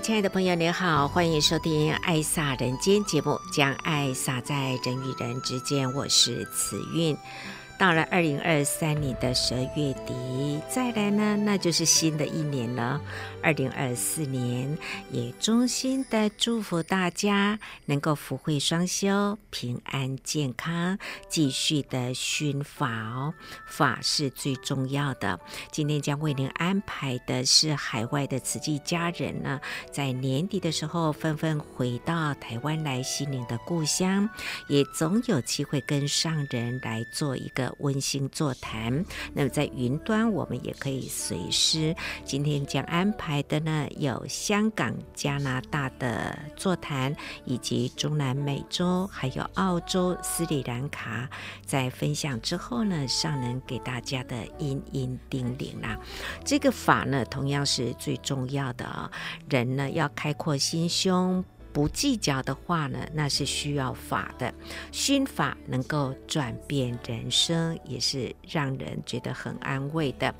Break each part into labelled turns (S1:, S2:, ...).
S1: 亲爱的朋友，您好，欢迎收听《爱洒人间》节目，将爱洒在人与人之间。我是慈韵。到了二零二三年的十二月底，再来呢，那就是新的一年了。二零二四年，也衷心的祝福大家能够福慧双修，平安健康，继续的熏法哦。法是最重要的。今天将为您安排的是海外的慈济家人呢，在年底的时候纷纷回到台湾来，心灵的故乡，也总有机会跟上人来做一个。温馨座谈，那么在云端我们也可以随时。今天将安排的呢，有香港、加拿大的座谈，以及中南美洲，还有澳洲、斯里兰卡。在分享之后呢，上能给大家的殷殷叮咛啦。这个法呢，同样是最重要的啊、人呢，要开阔心胸。不计较的话呢，那是需要法的。熏法能够转变人生，也是让人觉得很安慰的。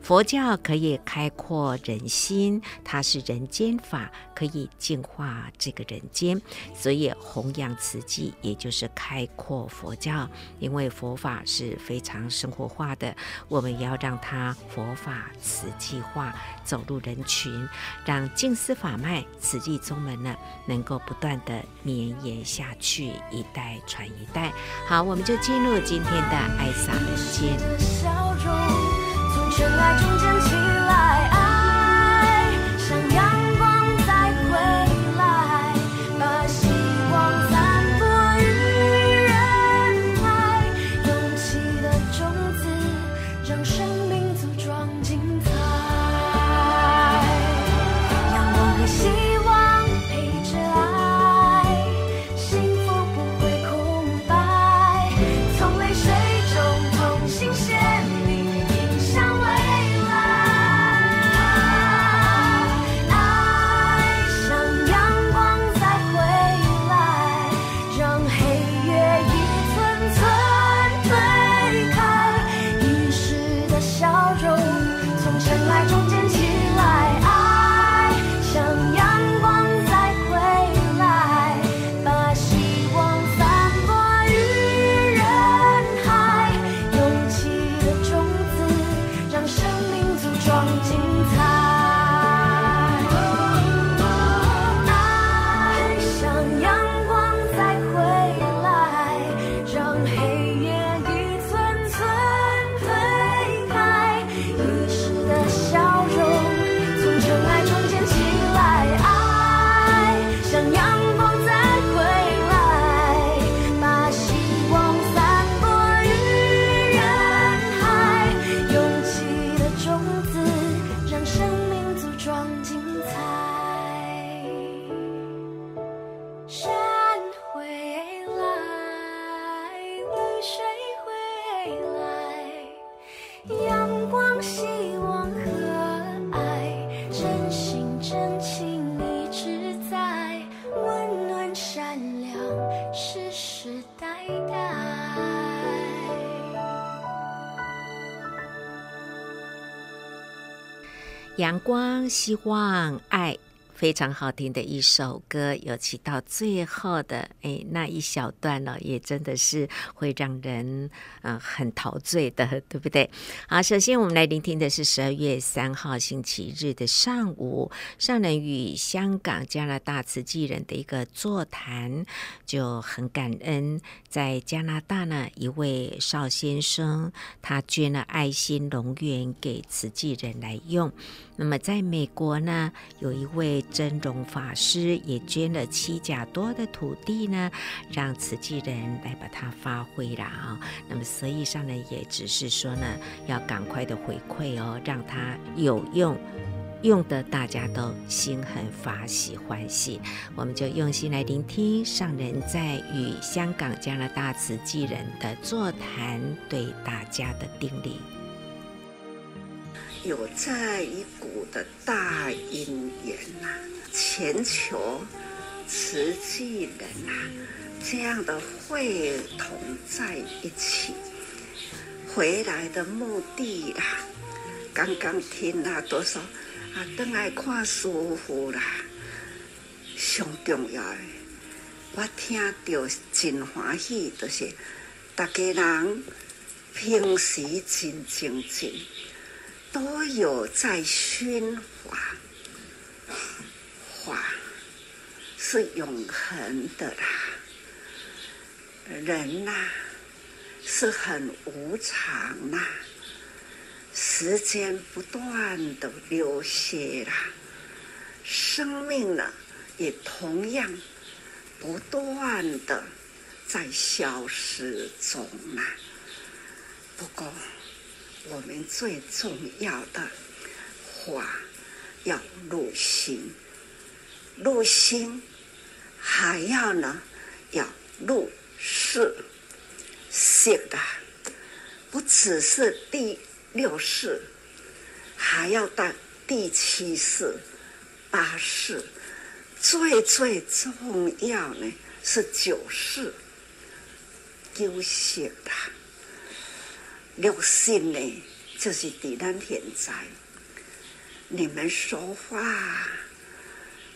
S1: 佛教可以开阔人心，它是人间法，可以净化这个人间。所以弘扬慈济，也就是开阔佛教。因为佛法是非常生活化的，我们要让它佛法慈济化，走入人群，让净思法脉、慈济宗门呢能。能够不断的绵延下去，一代传一代。好，我们就进入今天的爱洒人间。阳光，希望，爱。非常好听的一首歌，尤其到最后的哎那一小段呢，也真的是会让人嗯、很陶醉的，对不对？好，首先我们来聆听的是十二月三号星期日的上午，上人与香港、加拿大慈济人的一个座谈，就很感恩。在加拿大呢，一位邵先生，他捐了爱心龙园给慈济人来用。那么在美国呢，有一位。真容法师也捐了七甲多的土地呢，让慈济人来把它发挥了啊。那么所以上呢，也只是说呢，要赶快的回馈哦，让它有用。用的大家都心很法喜欢喜，我们就用心来聆听上人在与香港加拿大慈济人的座谈对大家的叮咛。
S2: 有在一股的大因缘呐、啊，全球慈济人呐、啊，这样的会同在一起，回来的目的啦，刚刚听了多少？啊，等来看师父啦，上重要的，我听到真欢喜，就是大家人平时真静静，都有在熏法，法是永恒的啦，人呐、是很无常呐、时间不断的流逝啦，生命呢也同样不断的在消失中啦。不过，我们最重要的话要入心，入心还要呢要入世，是的不只是第。六世还要到第七世、八世，最最重要呢是九世，修行的六信呢，就是地咱现在，你们说话，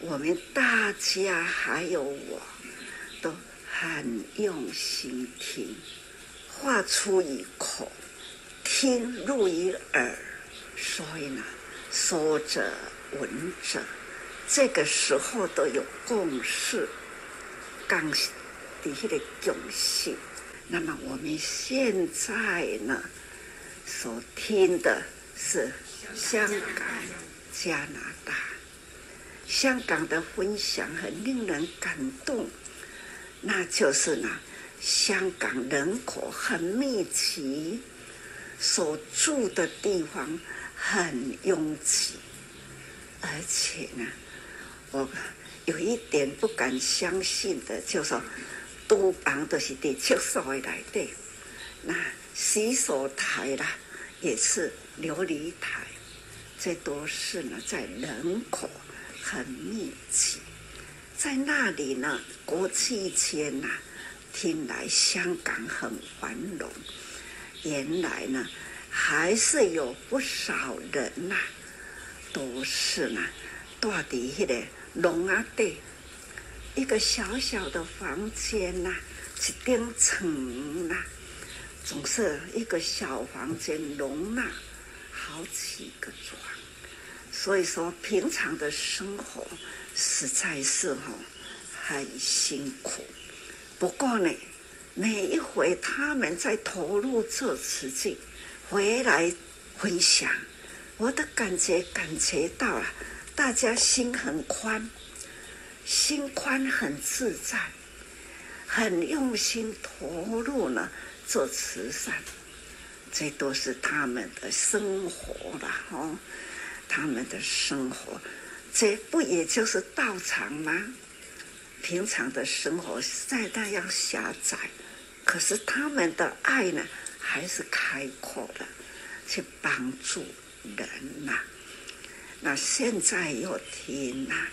S2: 我们大家还有我都很用心听，话出一口。听入于耳，所以呢，说者闻者，这个时候都有共识，刚底下的共识。那么我们现在呢，所听的是香港、加拿大，香港的分享很令人感动，那就是呢，香港人口很密集。所住的地方很拥挤，而且呢，我有一点不敢相信的，就说，都房都是在厕所来的，那洗手台啦也是琉璃台，这都是呢在人口很密集，在那里呢，国际间呐，听来香港很繁荣。原来呢，还是有不少人呐、都是呢，住在那个笼啊底，一个小小的房间呐、啊，一顶床呐，总是一个小房间容纳好几个床，所以说平常的生活实在是哈很辛苦。不过呢。每一回他们在投入做慈济，回来分享，我的感觉感觉到了，大家心很宽，心宽很自在，很用心投入呢做慈善，这都是他们的生活了哦，他们的生活，这不也就是道场吗？平常的生活实在那样狭窄。可是他们的爱呢，还是开阔的，去帮助人呐、那现在又听呐、啊，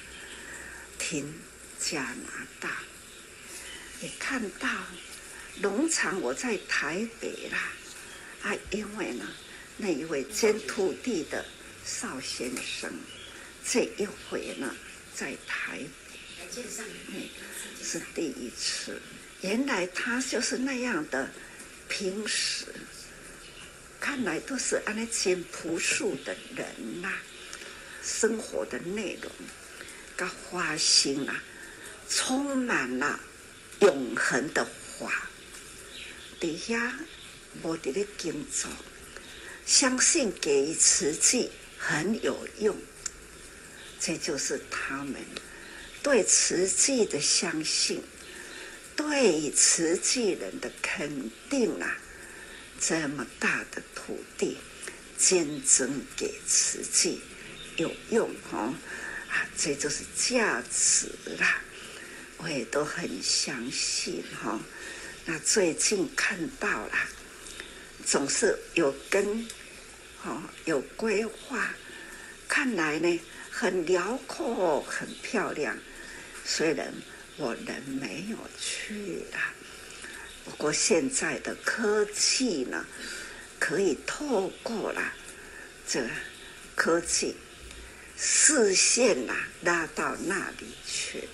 S2: 听加拿大，你看到农场，我在台北啦，啊，因为呢，那一位捐土地的邵先生，这一回呢，在台北，是第一次。原来他就是那样的平时，看来都是安那简朴素的人呐、生活的内容，个花心啊，充满了永恒的话。底下我的的工作，相信给慈济很有用，这就是他们对慈济的相信，对慈济人的肯定啊！这么大的土地，捐赠给慈济有用哦，啊，这就是价值啦，我也都很相信哈、那最近看到了，总是有跟，哦，有规划，看来呢很辽阔，很漂亮，虽然。我人没有去啦，不过现在的科技呢，可以透过了这科技视线呐拉到那里去，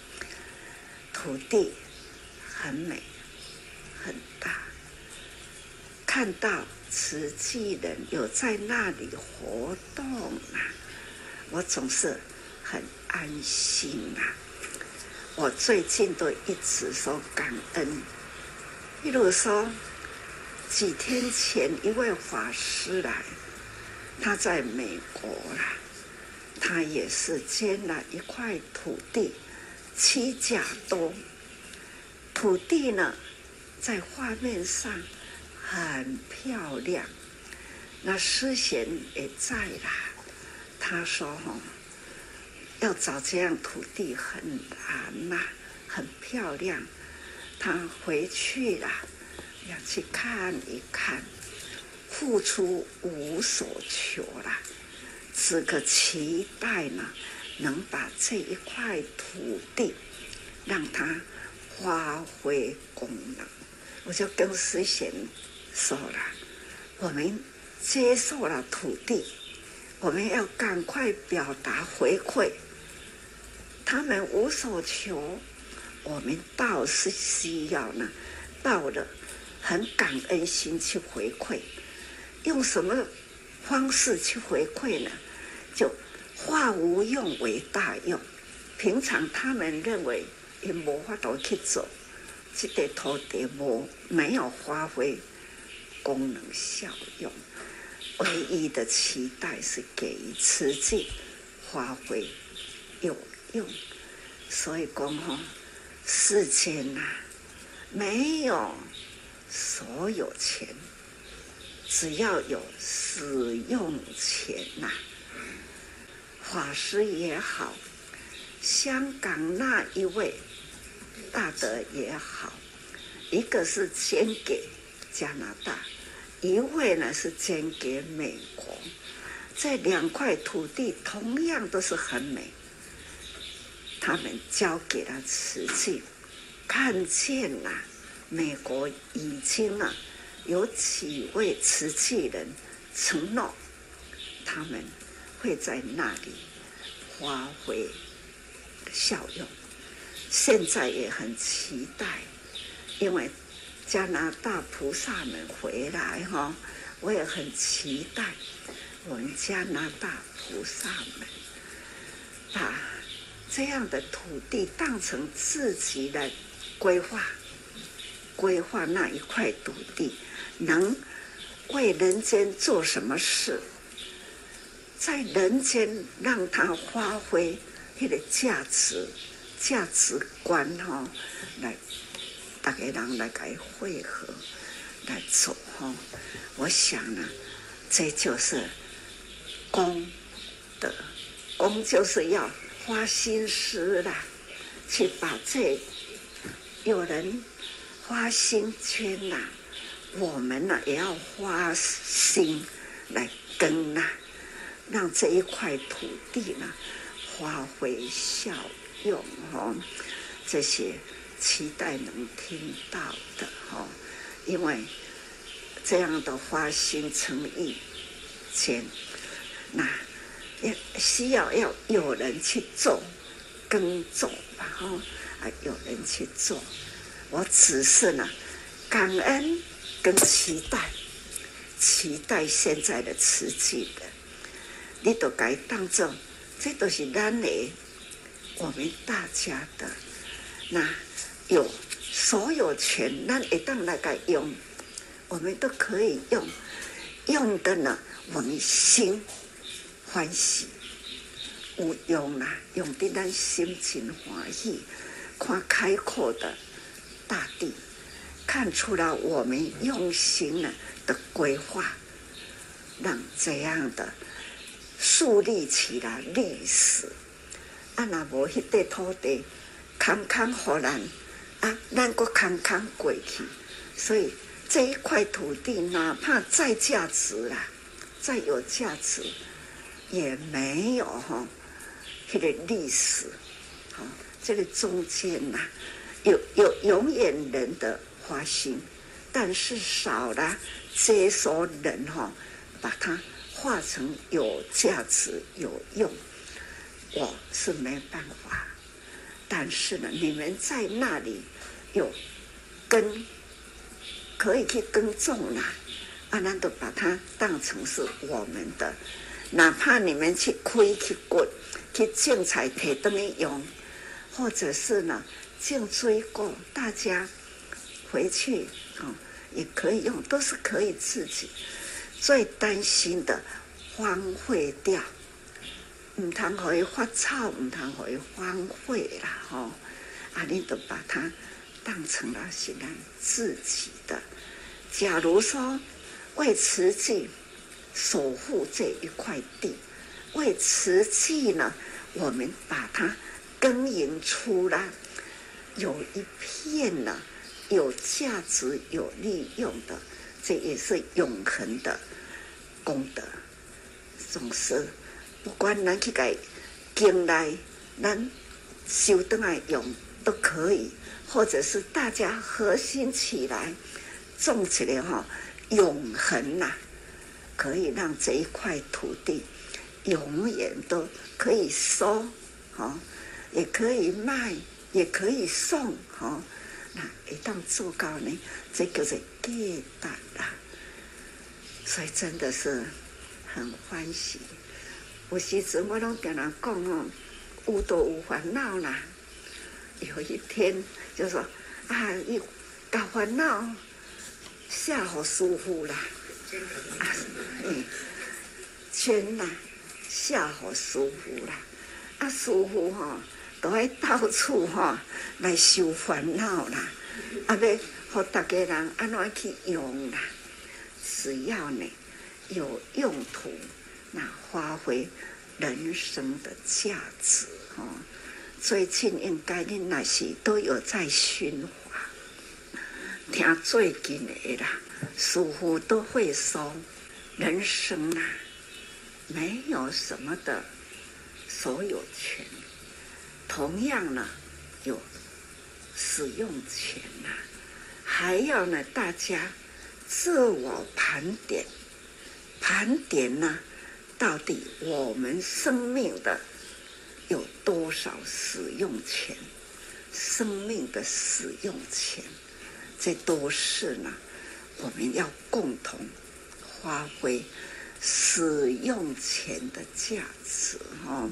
S2: 土地很美很大，看到慈济人有在那里活动啊，我总是很安心啊。我最近都一直说感恩，比如说几天前一位法师来，他在美国啦，他也是捐了一块土地，七甲多，土地呢在画面上很漂亮，那师贤也在啦，他说吼。要找这样土地很难呐，很漂亮。他回去了，要去看一看，付出无所求了，只可期待呢，能把这一块土地让它发挥功能。我就跟师贤说了，我们接受了土地，我们要赶快表达回馈。他们无所求，我们倒是需要呢，到了很感恩心去回馈，用什么方式去回馈呢？就化无用为大用。平常他们认为也无法度去做，这个土地无没有发挥功能效用，唯一的期待是给予慈济发挥有。用，所以讲吼，世间呐，没有所有钱，只要有使用钱呐。法师也好，香港那一位大德也好，一个是捐给加拿大，一位呢是捐给美国，这两块土地同样都是很美。他们交给了瓷器，看见了美国已经啊有几位瓷器人承诺，他们会在那里发挥效用。现在也很期待，因为加拿大菩萨们回来哈，我也很期待我们加拿大菩萨们把。这样的土地当成自己的规划，规划那一块土地能为人间做什么事，在人间让它发挥它的价值、价值观哈，来大家人来给汇合来做哈。我想呢，这就是功德，功就是要。花心思啦，去把这有人花心圈呐，我们呢也要花心来耕呐，让这一块土地呢发挥效用哦。这些期待能听到的哦，因为这样的花心诚意钱那。也需要要有人去做耕种，然后啊有人去做。我只是呢感恩跟期待，期待现在的慈济的，你都该当做这都是咱的，我们大家的。那有所有权，咱一旦来个用，我们都可以用，用的呢，我们心。欢喜，有用啦，用的咱心情欢喜，看开阔的大地，看出了我们用心了的规划，让这样的树立起了历史。啊，那无迄块土地，空空互咱，啊，咱搁空空过去。所以这一块土地，哪怕再价值啦，再有价值，也没有哈，迄个历史。好，这个中间呐，有有永远人的花心，但是少了接收人哈，把它化成有价值、有用。我是没办法，但是呢，你们在那里有根可以去耕种啦，啊，咱都把它当成是我们的，哪怕你们去开去掘去种菜提灯来用，或者是呢种水果，大家回去啊、哦、也可以用，都是可以自己。最担心的荒废掉。唔通可以发臭，唔通可以荒废啦！吼、哦，啊，你都把它当成了是咱自己的。假如说为慈济守护这一块地，为慈济呢，我们把它耕耘出来，有一片呢有价值、有利用的，这也是永恒的功德，总是。不管咱去改经来，咱修得来用都可以，或者是大家核心起来种起来哈，永恒呐、啊，可以让这一块土地永远都可以收，哈，也可以卖，也可以送，哈，那一旦做到呢，这个是最大的，所以真的是很欢喜。有时阵我拢跟人讲哦，有都有烦恼啦。有一天就说啊，伊把烦恼下好师父啦，啊，嗯，全啦下好师父啦，啊，师父哈都爱到处哈来修烦恼啦，啊，要和大家人安怎去用啦？只要呢有用途。那发挥人生的价值哦，最近应该你那些都有在循环。听最近的啦，似乎都会说，人生啊，没有什么的所有权，同样呢，有使用权呐，还要呢，大家自我盘点，盘点呢。到底我们生命的有多少使用权？生命的使用权，这都是呢，我们要共同发挥使用权的价值哈。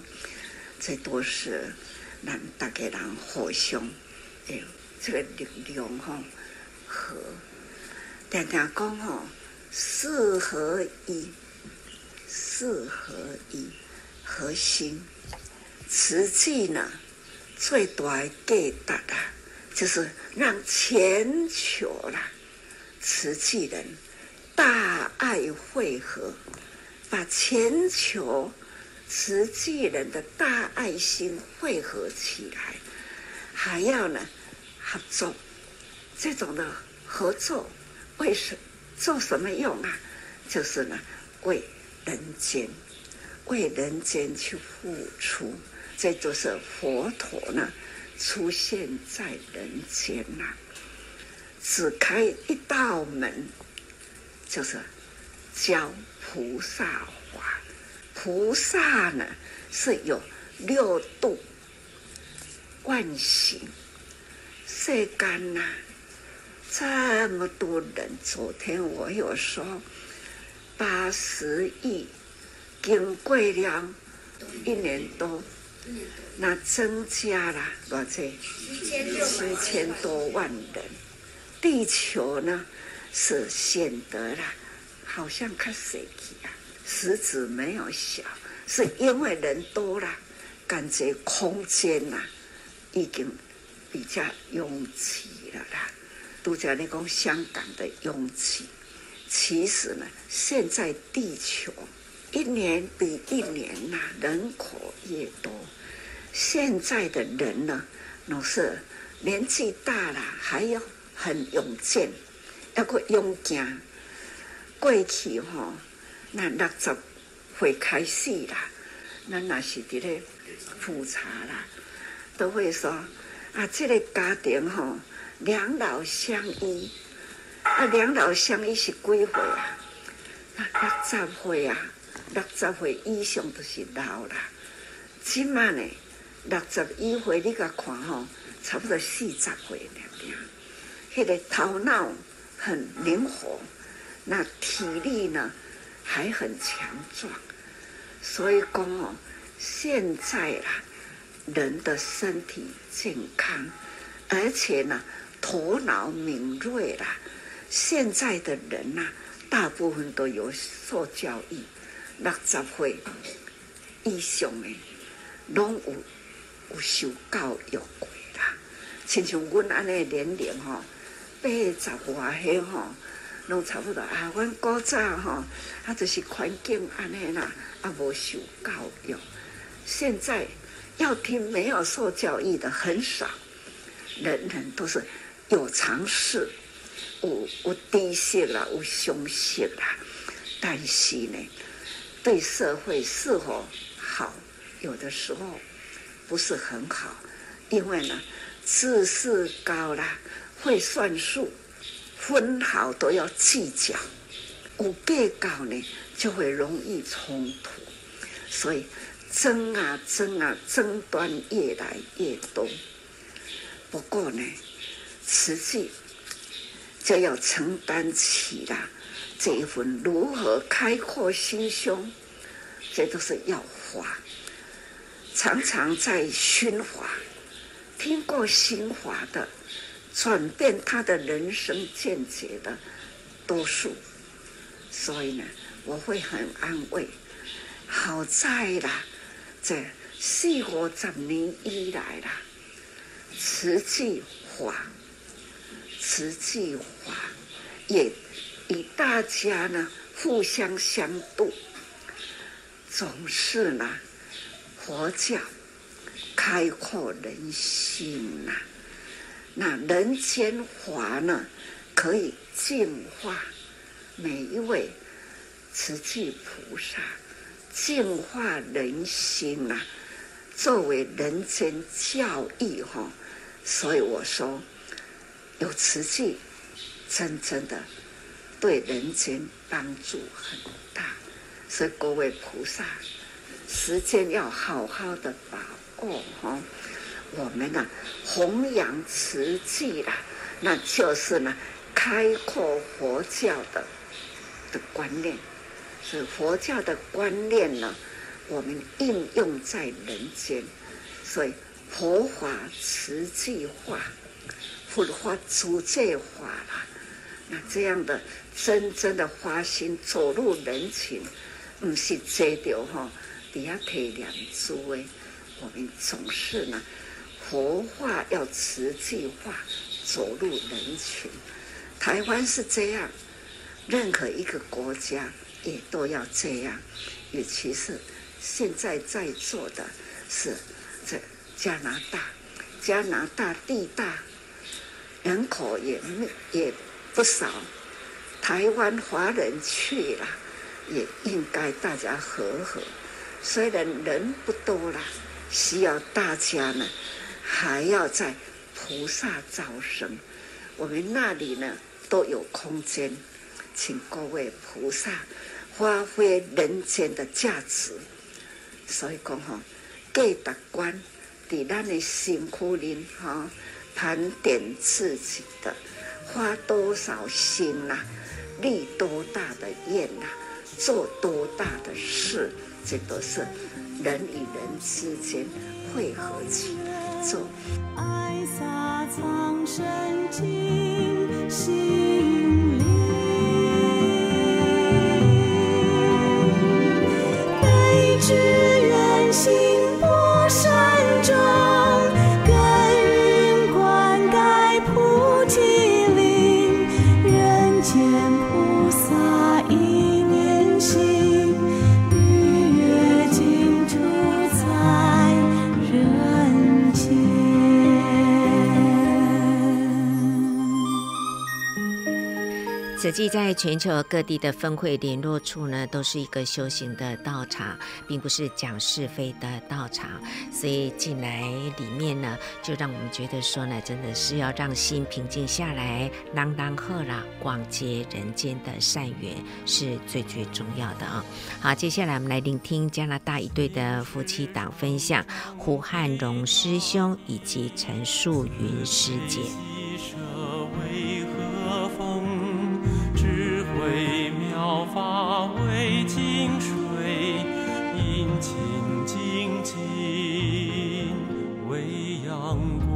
S2: 这都是让大家人互相哎，这个力量哈和常常讲哈，四合一。四合一，核心，实际呢，最大的价值啊，就是让全球啦，慈济人大爱汇合，把全球慈济人的大爱心汇合起来，还要呢合作，这种的合作，为什做什么用啊？就是呢为。人间为人间去付出，这就是佛陀呢出现在人间呐，只开一道门，就是教菩萨法。菩萨呢是有六度万行，世间呐这么多人，昨天我有说。八十亿，经过了一年多，那增加了多少？七千多万人。地球呢是显得了，好像看谁去啊？实质没有小，是因为人多了，感觉空间呐、啊，已经比较拥挤了啦。都在那讲香港的拥挤，其实呢，现在地球一年比一年呐、人口越多，现在的人呢，老是年纪大了，还要很勇健，要个勇健。过去吼、哦，那六十岁开始啦，那那是伫咧复查啦，都会说啊，这个家庭吼、哦，两老相依，啊，两老相依是几岁？啊，六十岁啊，六十岁以上都是老啦。今嘛呢，六十一岁你个看吼、差不多四十岁了，迄个头脑很灵活。那体力呢，还很强壮，所以讲哦，现在啦，人的身体健康，而且呢，头脑敏锐啦。现在的人呐，大部分都有受教育，六十岁以上的，拢有有受教育过啦。亲像阮安尼年龄吼，八十外岁吼。拢差不多啊！阮古早吼，啊，就是环境安尼啦，啊，无受教育。现在要听没有受教育的很少，人人都是有常识，有有知识啦，有常识啦。但是呢，对社会是否好，有的时候不是很好，因为呢，知识高啦，会算数。分毫都要计较，有计较呢，就会容易冲突，所以争啊争啊，争端越来越多。不过呢，实际就要承担起了这一份如何开阔心胸，这都是要花。常常在熏华，听过熏华的。转变他的人生见解的多数，所以呢，我会很安慰。好在啦，这四五十年以来啦，慈济华，慈济华也与大家呢互相相度，总是呢佛教开阔人心呐、那人间华呢，可以净化每一位慈济菩萨，净化人心呐、啊。作为人间教义哈，所以我说有慈济，真正的对人间帮助很大。所以各位菩萨，时间要好好的把握哈。我们呢，弘扬慈济啦，那就是呢，开阔佛教的的观念，是佛教的观念呢，我们应用在人间，所以佛法慈济化，佛法主济化啦，那这样的真正的花心走入人群，不是这条哈，底下提两诸位，我们总是呢。活化要慈济化，走入人群。台湾是这样，任何一个国家也都要这样。尤其是现在在座的是这加拿大，加拿大地大，人口也也不少。台湾华人去了，也应该大家和和。虽然人不多了，需要大家呢。还要在菩萨招生，我们那里呢都有空间，请各位菩萨发挥人间的价值。所以讲哈，给达观在咱的辛苦林哈，盘点自己的，花多少心呐、立多大的愿呐、做多大的事，这都是人与人之间汇合起来。
S3: 爱洒藏身进心
S1: 际在全球各地的分会联络处呢，都是一个修行的道场，并不是讲是非的道场。所以进来里面呢，就让我们觉得说呢，真的是要让心平静下来，朗朗赫啦，广结人间的善缘是最最重要的啊。好，接下来我们来聆听加拿大一对的夫妻档分享，胡汉荣师兄以及陈素云师姐。
S4: 法为净水，阴晴静静为阳光。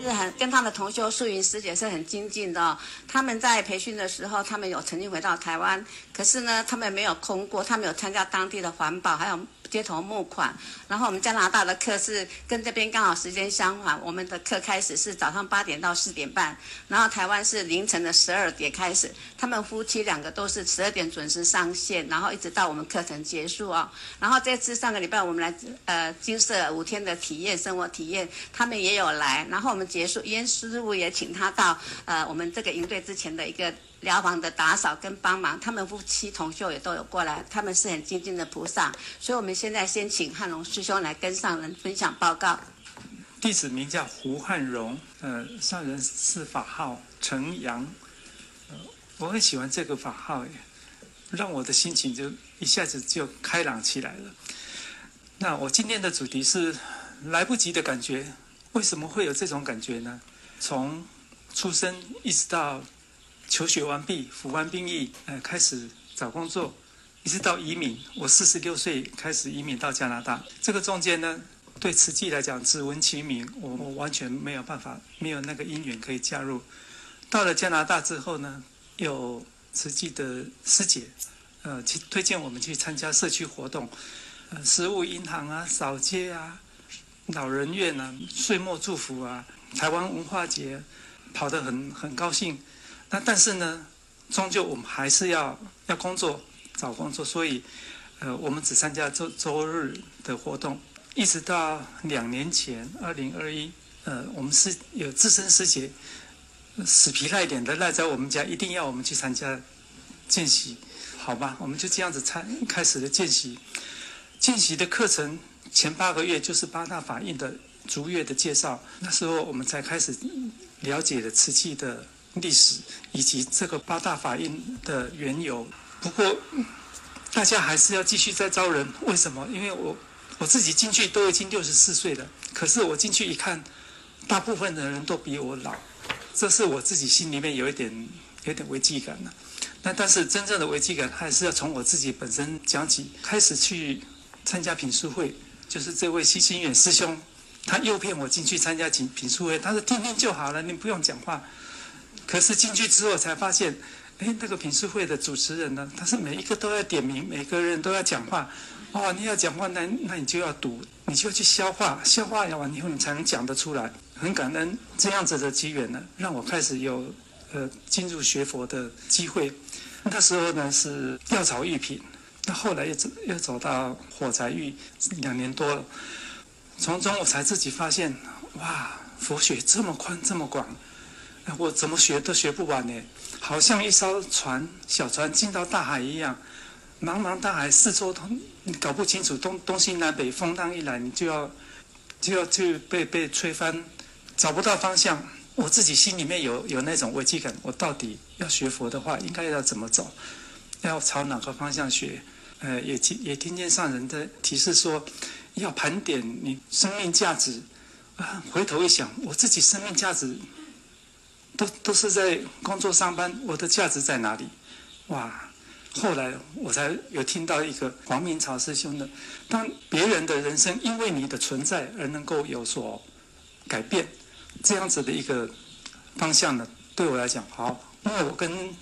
S5: 是很跟他的同修素云师姐是很精进的。他们在培训的时候，他们有曾经回到台湾，可是呢，他们没有空过，他们有参加当地的环保，还有。街头募款，然后我们加拿大的课是跟这边刚好时间相反，我们的课开始是早上八点到四点半，然后台湾是凌晨的十二点开始。他们夫妻两个都是十二点准时上线，然后一直到我们课程结束、哦。然后这次上个礼拜我们来呃金色五天的体验生活体验，他们也有来，然后我们结束，严师傅也请他到呃我们这个营队之前的一个。寮房的打扫跟帮忙，他们夫妻同修也都有过来，他们是很精进的菩萨，所以我们现在先请汉龙师兄来跟上人分享报告。
S6: 弟子名叫胡汉荣，呃，上人是法号陈阳，我很喜欢这个法号，让我的心情就一下子就开朗起来了。那我今天的主题是来不及的感觉，为什么会有这种感觉呢？从出生一直到。求学完毕，服完兵役，呃，开始找工作，一直到移民。我四十六岁开始移民到加拿大。这个中间呢，对慈济来讲，只闻其名，我我完全没有办法，没有那个因缘可以加入。到了加拿大之后呢，有慈济的师姐，呃，去推荐我们去参加社区活动，呃，食物银行啊，扫街啊，老人院啊，岁末祝福啊，台湾文化节，跑得很很高兴。那但是呢，终究我们还是要要工作，找工作，所以，呃，我们只参加周周日的活动，一直到两年前，二零二一，呃，我们是有资深师姐，死皮赖脸的赖在我们家，一定要我们去参加见习，好吧？我们就这样子参开始了见习，见习的课程前八个月就是八大法印的逐月的介绍，那时候我们才开始了解了慈济的。历史以及这个八大法印的缘由，不过大家还是要继续再招人。为什么？因为我我自己进去都已经六十四岁了，可是我进去一看，大部分的人都比我老，这是我自己心里面有一点有点危机感了。那但是真正的危机感还是要从我自己本身讲起，开始去参加品书会，就是这位西清远师兄，他诱骗我进去参加品品书会，他说听听就好了，你不用讲话。可是进去之后才发现，哎，那个品书会的主持人呢，他是每一个都要点名，每个人都要讲话。哦，你要讲话，那那你就要读，你就要去消化，消化完以后你才能讲得出来。很感恩这样子的机缘呢，让我开始有呃进入学佛的机会。那时候呢是药草育品，那后来又走又走到火柴育，两年多了，从中我才自己发现，哇，佛学这么宽这么广。我怎么学都学不完呢？好像一艘船，小船进到大海一样，茫茫大海，四周通你搞不清楚东东西南北，风浪一来，你就要就要去被被吹翻，找不到方向。我自己心里面有有那种危机感，我到底要学佛的话，应该要怎么走？要朝哪个方向学？呃，也听也听见上人的提示说，要盘点你生命价值。啊，回头一想，我自己生命价值。都都是在工作上班，我的价值在哪里？哇！后来我才有听到一个黄明朝师兄的，当别人的人生因为你的存在而能够有所改变，这样子的一个方向呢，对我来讲好，因为我跟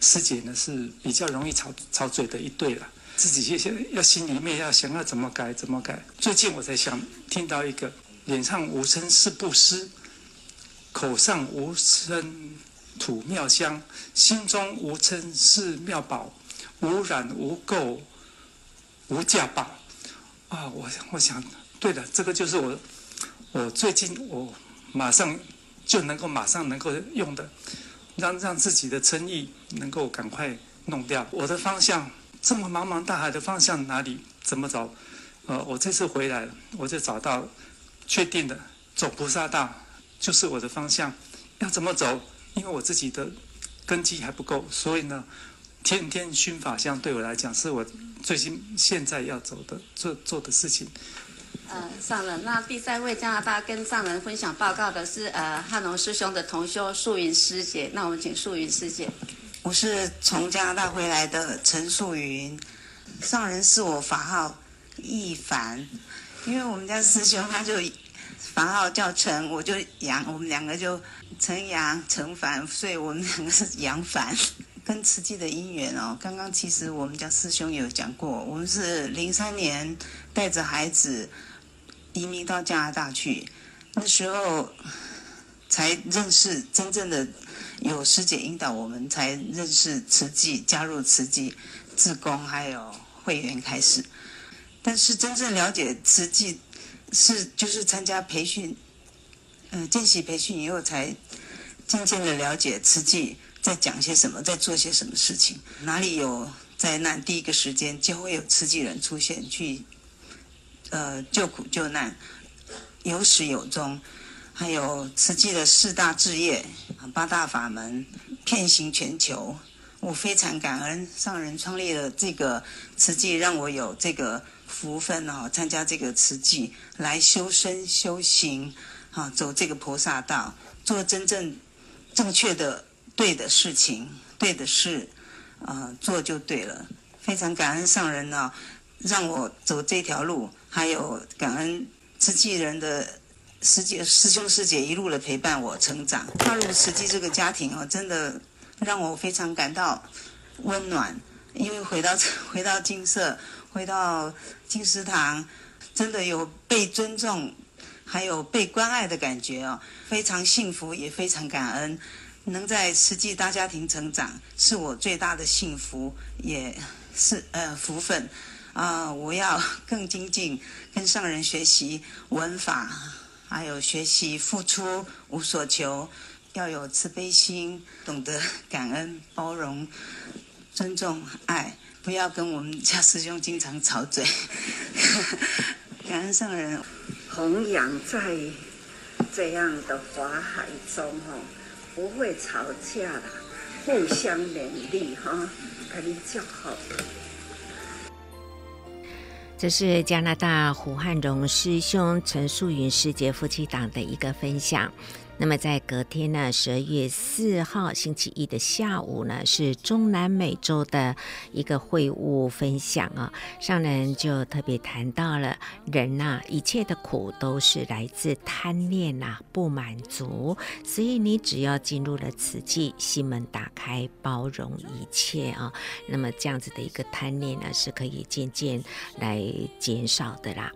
S6: 师姐呢是比较容易吵吵嘴的一对了，自己先要心里面要想要怎么改怎么改。最近我才想听到一个脸上无声是布施。口上无称吐妙香，心中无称是妙宝，无染无垢无价宝。啊，我我想，对了，这个就是我我最近我马上就能够马上能够用的，让让自己的称意能够赶快弄掉。我的方向这么茫茫大海的方向哪里怎么走？呃，我这次回来了，我就找到确定的走菩萨道就是我的方向。要怎么走？因为我自己的根基还不够，所以呢，天天熏法香对我来讲是我最近现在要走的做做的事情。
S5: 呃，上人，那第三位加拿大跟上人分享报告的是呃汉龙师兄的同修素云师姐，那我们请素云师姐。
S7: 我是从加拿大回来的陈素云，上人是我法号一凡，因为我们家师兄他就房号叫陈，我就杨，我们两个就陈杨陈凡，所以我们两个是杨凡。跟慈济的姻缘哦，刚刚其实我们家师兄有讲过，我们是零三年带着孩子。移民到加拿大去，那时候才认识真正的有师姐引导，我们才认识慈济，加入慈济，志工还有会员开始。但是真正了解慈济是就是参加培训，呃，见习培训以后才渐渐的了解慈济在讲些什么，在做些什么事情，哪里有灾难，第一个时间就会有慈济人出现去。呃，救苦救难，有始有终，还有慈济的四大志业、八大法门，遍行全球。我非常感恩上人创立了这个慈济，让我有这个福分哦，参加这个慈济来修身修行，啊，走这个菩萨道，做真正正确的对的事情，对的事，啊，做就对了。非常感恩上人呢，让我走这条路。还有感恩慈济人的师姐、师兄师姐一路的陪伴我成长，踏入慈济这个家庭哦，真的让我非常感到温暖。因为回到回到金色，回到金石堂，真的有被尊重，还有被关爱的感觉哦，非常幸福，也非常感恩。能在慈济大家庭成长，是我最大的幸福，也是呃福分。啊！我要 更精进，跟上人学习文法，还有学习付出无所求，要有慈悲心，懂得感恩、包容、尊重、爱，不要跟我们家师兄经常吵嘴。感恩上人，
S2: 弘扬在这样的法海中哈，不会吵架的，互相勉励哈，给你叫好。
S1: 这是加拿大胡汉荣师兄、陈素云师姐夫妻档的一个分享。那么在隔天呢，十二月四号星期一的下午呢，是中南美洲的一个会务分享啊。上人就特别谈到了人呐、啊，一切的苦都是来自贪念呐、啊，不满足。所以你只要进入了慈济，心门打开，包容一切啊，那么这样子的一个贪念呢，是可以渐渐来减少的啦。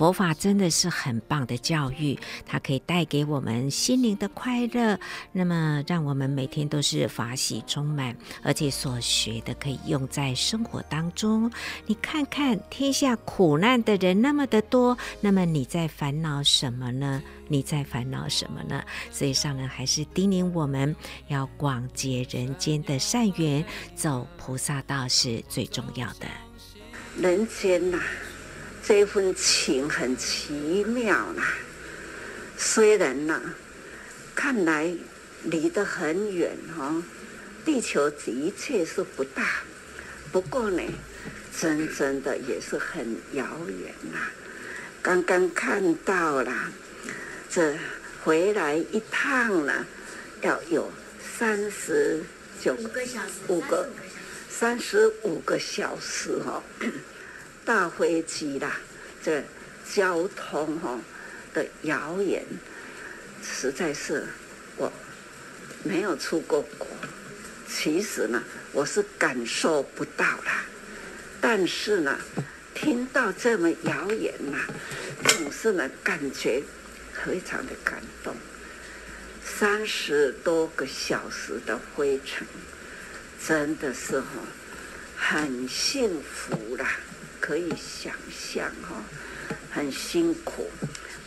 S1: 佛法真的是很棒的教育，它可以带给我们心灵的快乐，那么让我们每天都是法喜充满，而且所学的可以用在生活当中。你看看天下苦难的人那么的多，那么你在烦恼什么呢？你在烦恼什么呢？所以上人还是叮咛我们要广结人间的善缘，走菩萨道是最重要的。
S2: 人间呐、这份情很奇妙啦，虽然呢，看来离得很远哈，地球的确是不大，不过呢，真正的也是很遥远呐。刚刚看到了，这回来一趟呢，要有三十九个小时，五个三十五个小时哈。大飞机啦，这交通哈的谣言，实在是我没有出过国。其实呢，我是感受不到啦。但是呢，听到这么谣言呐，总是呢感觉非常的感动。三十多个小时的飞程，真的是哈很幸福啦。可以想象哈，很辛苦。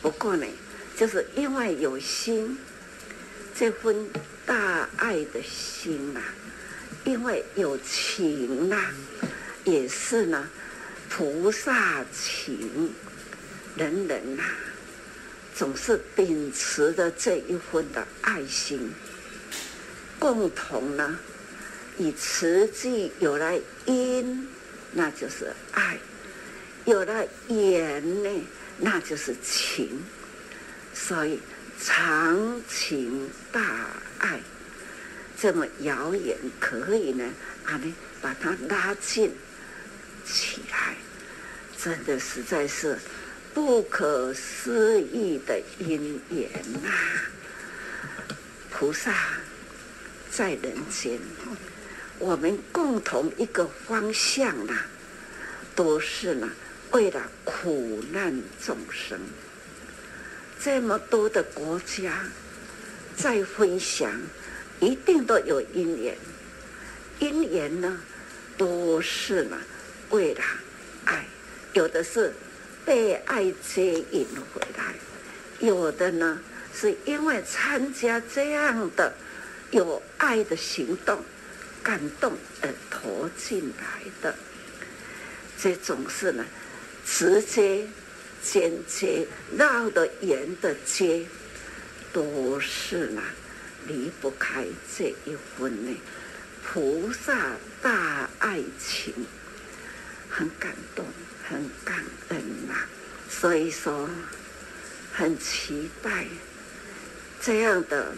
S2: 不过呢，就是因为有心，这份大爱的心呐、啊，因为有情呐、啊，也是呢，菩萨情，人人呐、啊，总是秉持着这一份的爱心，共同呢，以慈济有来因，那就是爱；有了缘呢，那就是情。所以，长情大爱这么遥远，可以呢，啊，你把它拉近起来，真的实在是不可思议的因缘、啊！菩萨在人间，我们共同一个方向啊，都是呢，为了苦难众生。这么多的国家在分享，一定都有因缘。因缘呢，都是呢为了爱，有的是被爱接引回来，有的呢是因为参加这样的有爱的行动，感动而投进来的。这种是呢直接。间接绕的圆的接，都是呢离不开这一份呢菩萨大爱情，很感动，很感恩呐、所以说，很期待这样的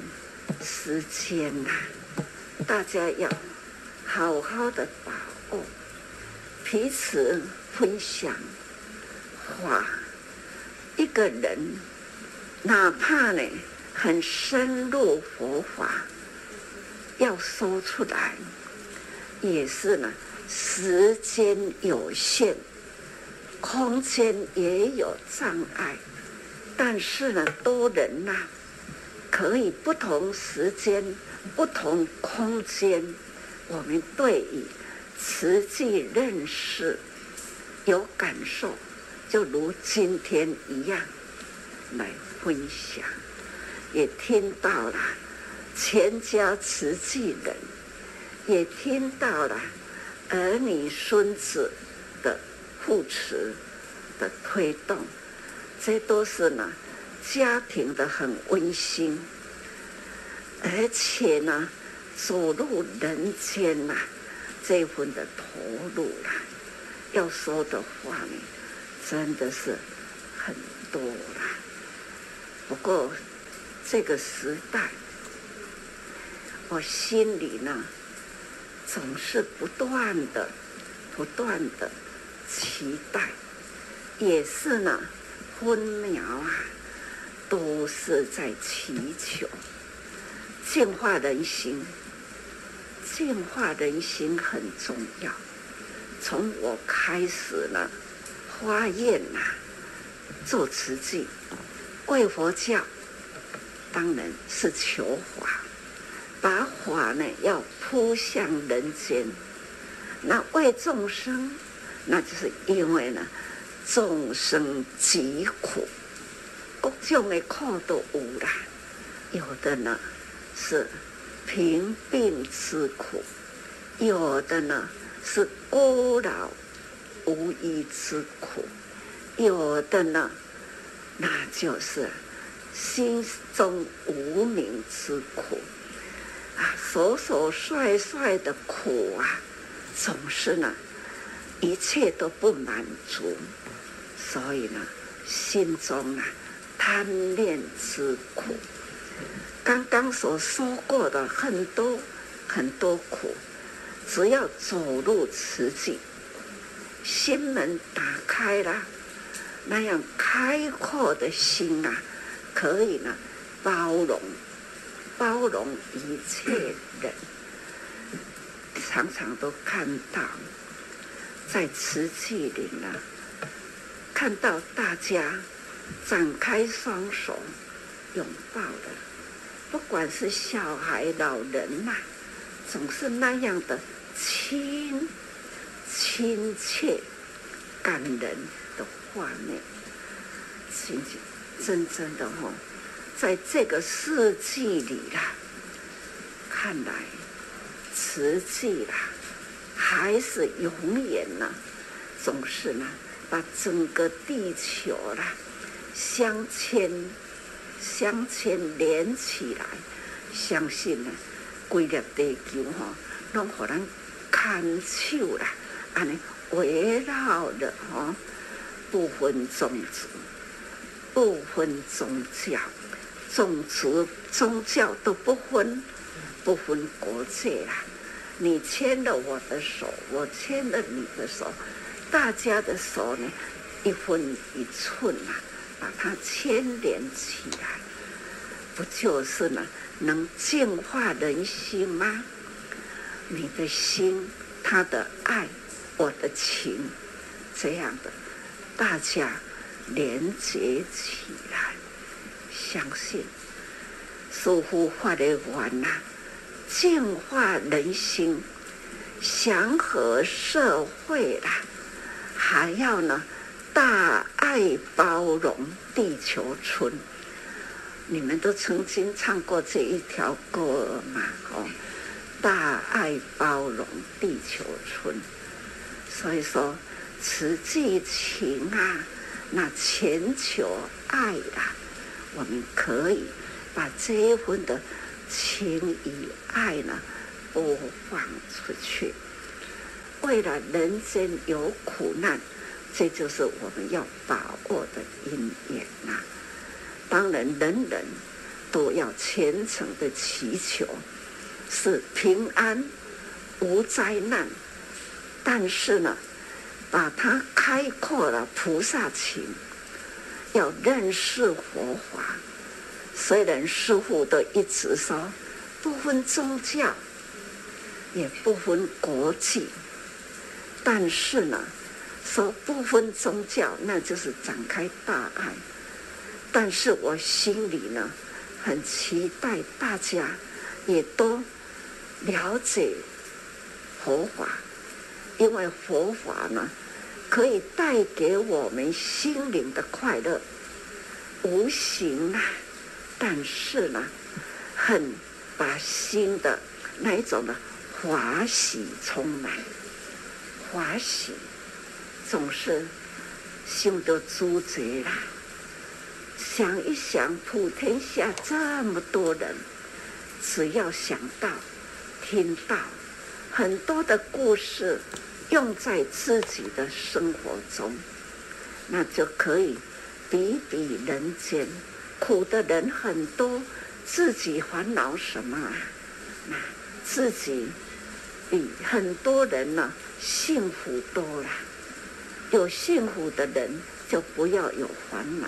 S2: 时间呐、啊，大家要好好的把握，彼此分享话。一个人，哪怕呢很深入佛法，要说出来，也是呢时间有限，空间也有障碍。但是呢，多人呐、可以不同时间、不同空间，我们对于实际认识有感受。就如今天一样来分享，也听到了全家慈济人，也听到了儿女孙子的扶持的推动，这都是呢家庭的很温馨，而且呢走入人间呐、啊，这份的投入啦，要说的话呢。真的是很多啦，不过这个时代，我心里呢总是不断的、不断的期待，也是呢分秒啊，都是在祈求净化人心，净化人心很重要。从我开始呢。发愿呐，做慈济，为佛教，当然是求法，把法呢要扑向人间。那为众生，那就是因为呢，众生疾苦，各种的苦都有啦。有的呢是贫病之苦，有的呢是孤老。无依之苦，有的呢，那就是心中无名之苦啊，所所率率的苦啊，总是呢，一切都不满足，所以呢，心中啊贪恋之苦。刚刚所说过的很多很多苦，只要走入慈济。心门打开了，那样开阔的心啊，可以呢包容包容一切人。常常都看到在瓷器里呢，看到大家展开双手拥抱的，不管是小孩、老人呐、总是那样的亲。亲切、感人的画面，亲切，真正的哦，在这个世纪里啦，看来慈济啦，还是永远呢，总是呢，把整个地球啦相牵相牵连起来，相信呢，规个地球哈，拢互咱看守啦，安尼围绕的哈，不分种族，不分宗教。种族、宗教都不分，不分国界啊！你牵了我的手，我牵了你的手，大家的手呢，一分一寸啊，把它牵连起来，不就是呢，能净化人心吗？你的心，他的爱，我的情，这样的，大家连接起来。相信，师父发的愿呐，净化人心，祥和社会啦，还要呢，大爱包容地球村。你们都曾经唱过这一条歌嘛？哦，大爱包容地球村。所以说，慈济情啊，那全球爱啊。我们可以把这一份的情与爱呢播放出去。为了人间有苦难，这就是我们要把握的因缘呐。当然，人人都要虔诚的祈求，是平安无灾难。但是呢，把它开阔了菩萨情。要认识佛法，虽然师父都一直说不分宗教，也不分国际，但是呢，说不分宗教，那就是展开大爱。但是我心里呢，很期待大家也都了解佛法，因为佛法呢。可以带给我们心灵的快乐，无形啊，但是呢，很把心的那一种的欢喜充满，欢喜总是心都知足啦。想一想，普天下这么多人，只要想到、听到很多的故事。用在自己的生活中，那就可以比比人间。苦的人很多，自己烦恼什么啊？那自己比很多人呢、幸福多了。有幸福的人就不要有烦恼，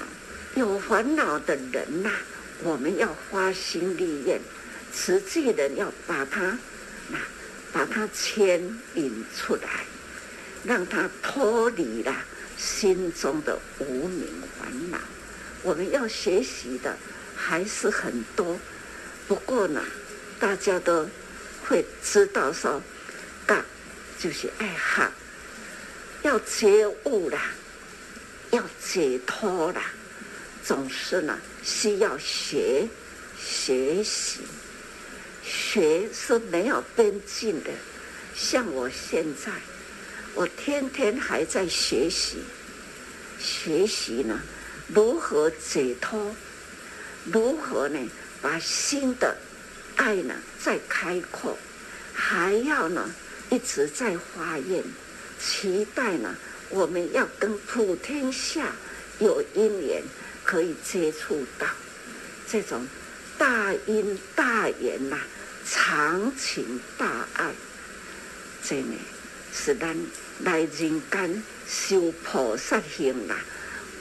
S2: 有烦恼的人呐、我们要花心力愿，慈济人要把他那。把它牵引出来，让他脱离了心中的无名烦恼。我们要学习的还是很多，不过呢，大家都会知道说，大就是爱好，要觉悟啦，要解脱啦，总是呢需要学学习。学是没有边境的，像我现在，我天天还在学习，学习呢，如何解脱，如何呢，把心的爱呢再开阔，还要呢一直在发愿，期待呢我们要跟普天下有因缘可以接触到这种大因大缘呐、长情大爱，真的是咱来人间修菩萨行啦，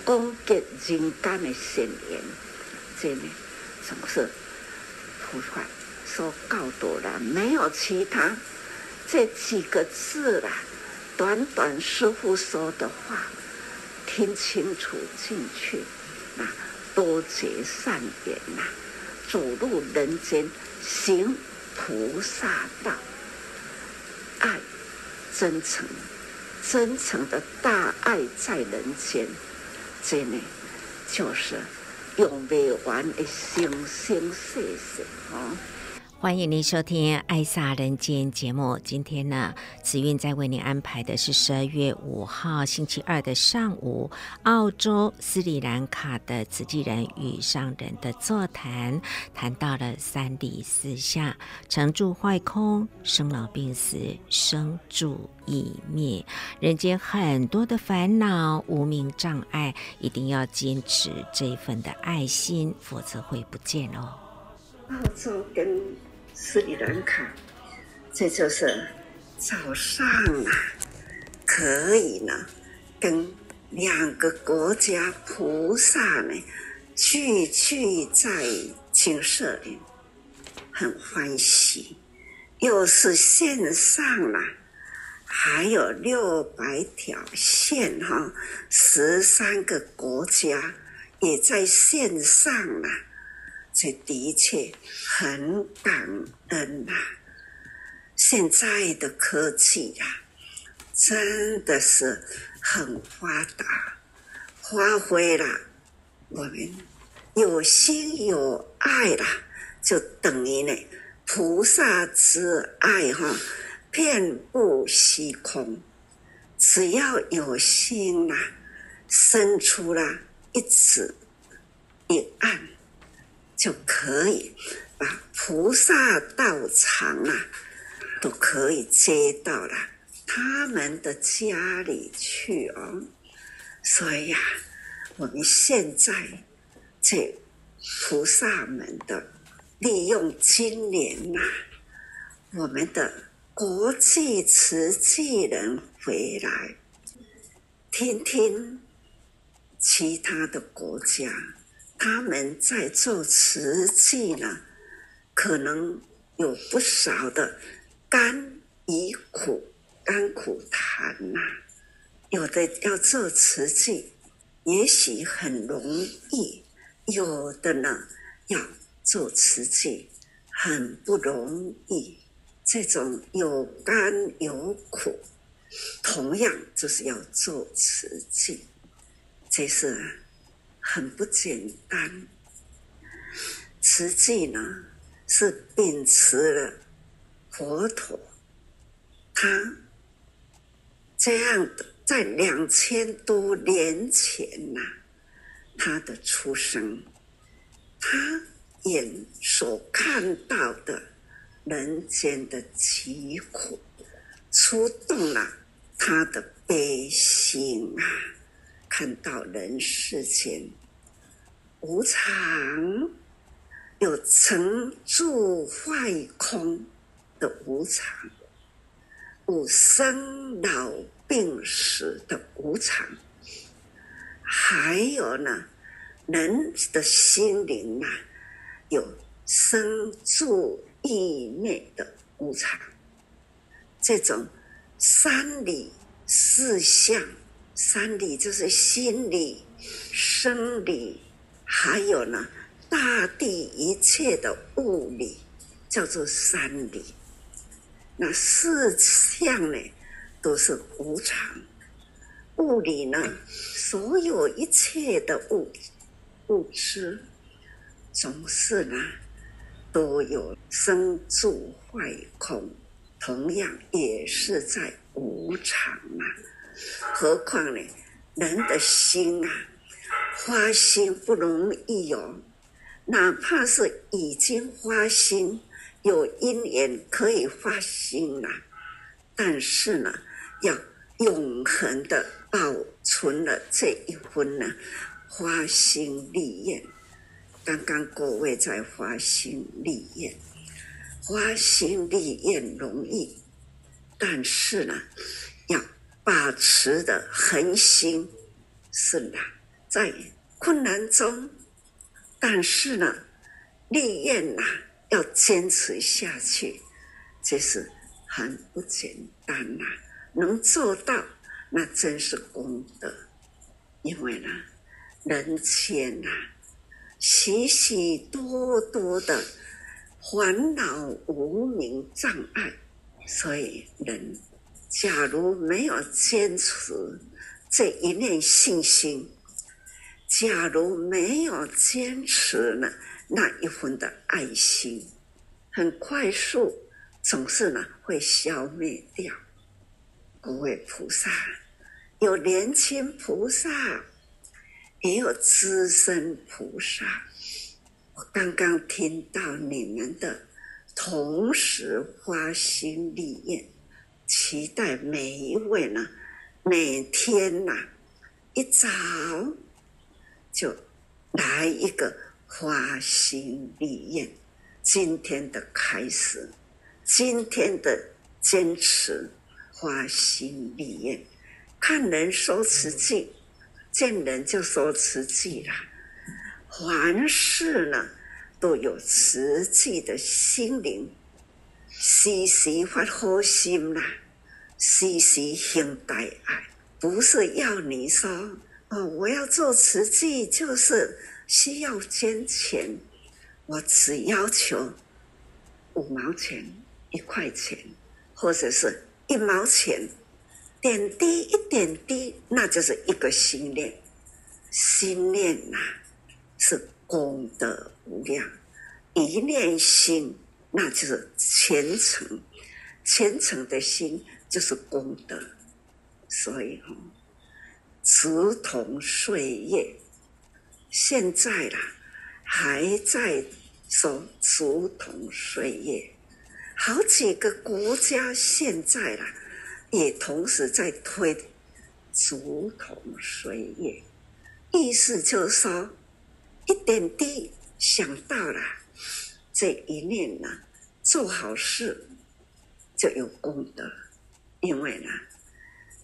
S2: 广结人间的善缘，真的总是菩萨所教导了，没有其他这几个字啦，短短师傅说的话，听清楚进去，那多结善缘呐，走入人间行。菩萨道，爱，真诚，真诚的大爱在人间，这呢，就是用不完的生生世世哈。
S1: 欢迎您收听《爱萨人间》节目。今天呢，慈韵在为您安排的是十二月五号星期二的上午，澳洲斯里兰卡的慈济人与上人的座谈，谈到了三理四下：成住坏空、生老病死、生住异灭。人间很多的烦恼、无明障碍，一定要坚持这一份的爱心，否则会不见哦。
S2: 澳洲跟斯里兰卡，这就是早上啊，可以呢，跟两个国家菩萨呢聚聚在金色里，很欢喜。又是线上啊，还有六百条线哈，十三个国家也在线上啊。这的确很感恩呐、现在的科技呀、啊，真的是很发达，发挥了我们有心有爱啦，就等于呢，菩萨之爱哈，遍布虚空。只要有心呐、啊，生出了一尺一按。就可以把菩萨道场啊，都可以接到了他们的家里去哦。所以呀、啊，我们现在这菩萨们的利用今年呐、我们的国际慈济人回来，听听其他的国家。他们在做慈济呢，可能有不少的甘与苦、甘苦谈呐、有的要做慈济，也许很容易；有的呢，要做慈济很不容易。这种有甘有苦，同样就是要做慈济，这是。啊很不简单，慈济呢是秉持了佛陀，他这样的在两千多年前呐、他的出生，他眼所看到的人间的疾苦，触动了他的悲心啊。看到人世间无常，有成住坏空的无常，有生老病死的无常，还有呢，人的心灵啊，有生住异灭的无常，这种三理四相。三理就是心理、生理，还有呢，大地一切的物理，叫做三理。那四相呢，都是无常。物理呢，所有一切的物物质，总是呢，都有生住坏空，同样也是在无常啊。何况呢？人的心啊，发心不容易哦。哪怕是已经发心，有因缘可以发心了，但是呢，要永恒的保存了这一分呢，发心立愿。刚刚各位在发心立愿，发心立愿容易，但是呢，把持的恒心是难，在困难中，但是呢，立愿呐，要坚持下去，这是很不简单呐。能做到，那真是功德。因为呢，人间呐，许许多多的烦恼无明障碍，所以人。假如没有坚持这一念信心，假如没有坚持呢，那一份的爱心，很快速，总是呢会消灭掉。各位菩萨，有年轻菩萨，也有资深菩萨。我刚刚听到你们的同时发心立愿，期待每一位呢，每天呐、一早。就来一个花心立愿，今天的开始，今天的坚持，花心立愿，看人说慈济，见人就说慈济啦。凡事呢，都有慈济的心灵，时时发好心啦，时时行大爱，不是要你说。哦，我要做慈济，就是需要捐钱。我只要求五毛钱、一块钱，或者是一毛钱，点滴一点滴，那就是一个心念。心念呐、啊，是功德无量。一念心，那就是虔诚。虔诚的心就是功德。所以哈。如同岁月，现在啦，还在说如同岁月。好几个国家现在啦，也同时在推如同岁月，意思就是说，一点滴想到了这一念呢，做好事就有功德，因为呢，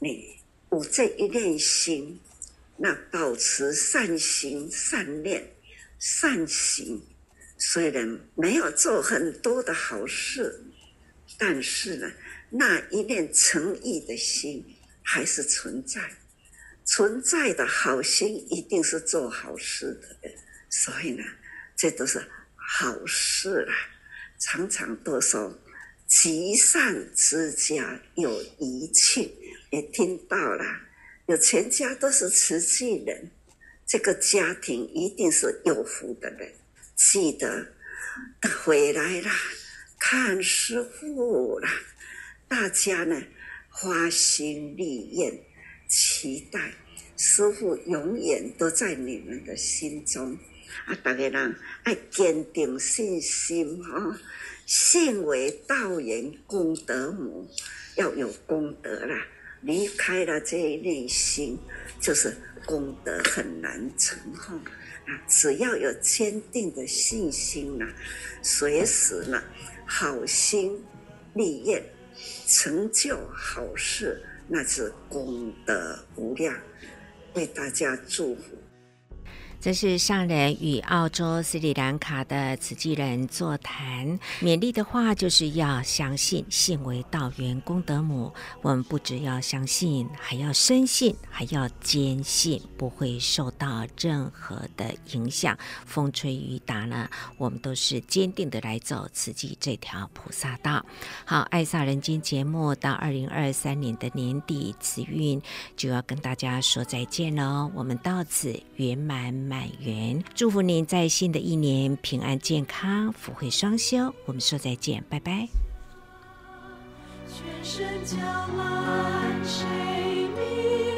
S2: 你。有这一念心，那保持善行、善念、善行，虽然没有做很多的好事，但是呢，那一念诚意的心还是存在。存在的好心一定是做好事的，所以呢，这都是好事啊。常常都说，积善之家有余庆。也听到了，有全家都是慈济人，这个家庭一定是有福的人。记得回来了，看师傅了，大家呢花心立愿，期待师傅永远都在你们的心中。啊，大家人爱坚定信心哈，信为道人功德母，要有功德啦。离开了这一内心，就是功德很难成哈。啊，只要有坚定的信心呐，随时呢，好心立愿，成就好事，那是功德无量，为大家祝福。
S1: 这是上人与澳洲斯里兰卡的慈济人座谈，勉励的话就是要相信，信为道源功德母。我们不只要相信，还要深信，还要坚信，不会受到任何的影响。风吹雨打呢，我们都是坚定的来走慈济这条菩萨道。好，爱萨人间节目到二零二三年的年底，慈运就要跟大家说再见喽。我们到此圆满。满园，祝福您在新的一年平安健康，福慧双修。我们说再见，拜拜。
S4: 全身加满，谁明？